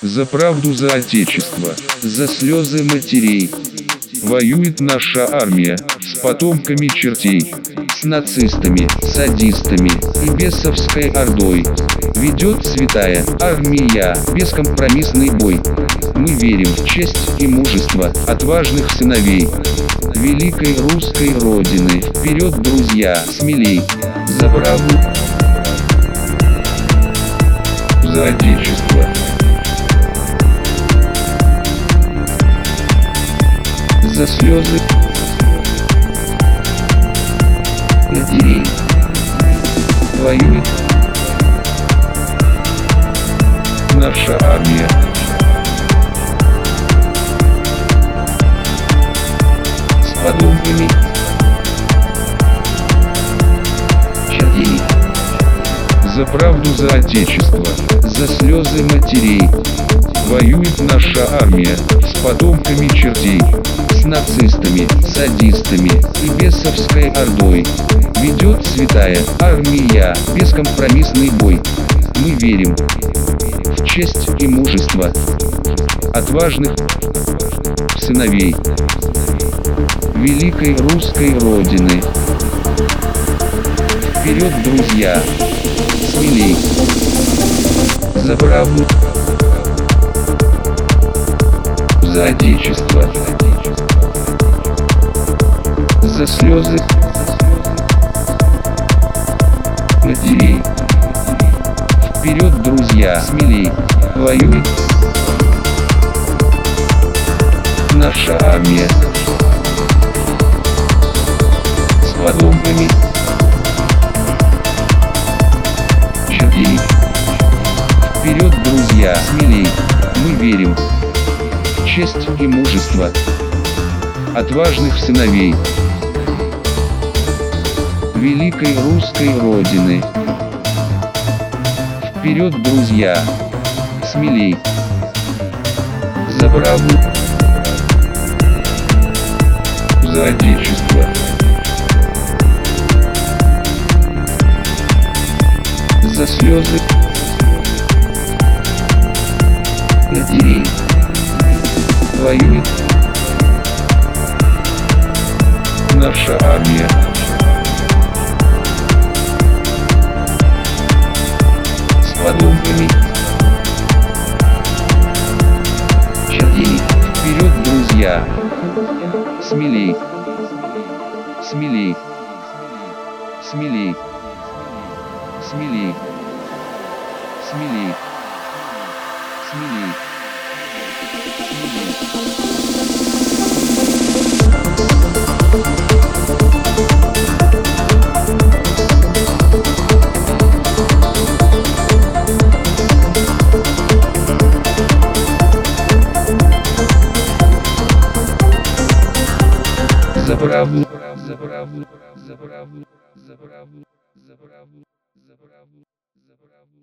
За правду, за отечество, за слезы матерей. Воюет наша армия с потомками чертей, с нацистами, садистами и бесовской ордой. Ведет святая армия бескомпромиссный бой. Мы верим в честь и мужество отважных сыновей великой русской родины. Вперед, друзья, смелей, за правду, за отечество. За слезы матерей воюет наша армия. С подобными чертей. За правду, за отечество, за слезы матерей. Воюет наша армия с потомками чертей, с нацистами, садистами и бесовской ордой. Ведет святая армия бескомпромиссный бой. Мы верим в честь и мужество отважных сыновей великой русской родины. Вперед, друзья! Смелей! За правду! За отечество! За слезы матерей! Вперед, друзья! Смелей! Воюет наша армия! С потомками чертей! Вперед, друзья! Смелей! Мы верим в честь и мужество отважных сыновей великой русской родины. Вперед, друзья! Смелей! За правду! За отечество! За слезы матерей воюет наша армия. Смелей! Смелей! Смелей! Смелей! Смелей! Смелей! Смелей! zabrawu, zabrawu, zabrawu, zabrawu, zabrawu, zabrawu, zabrawu.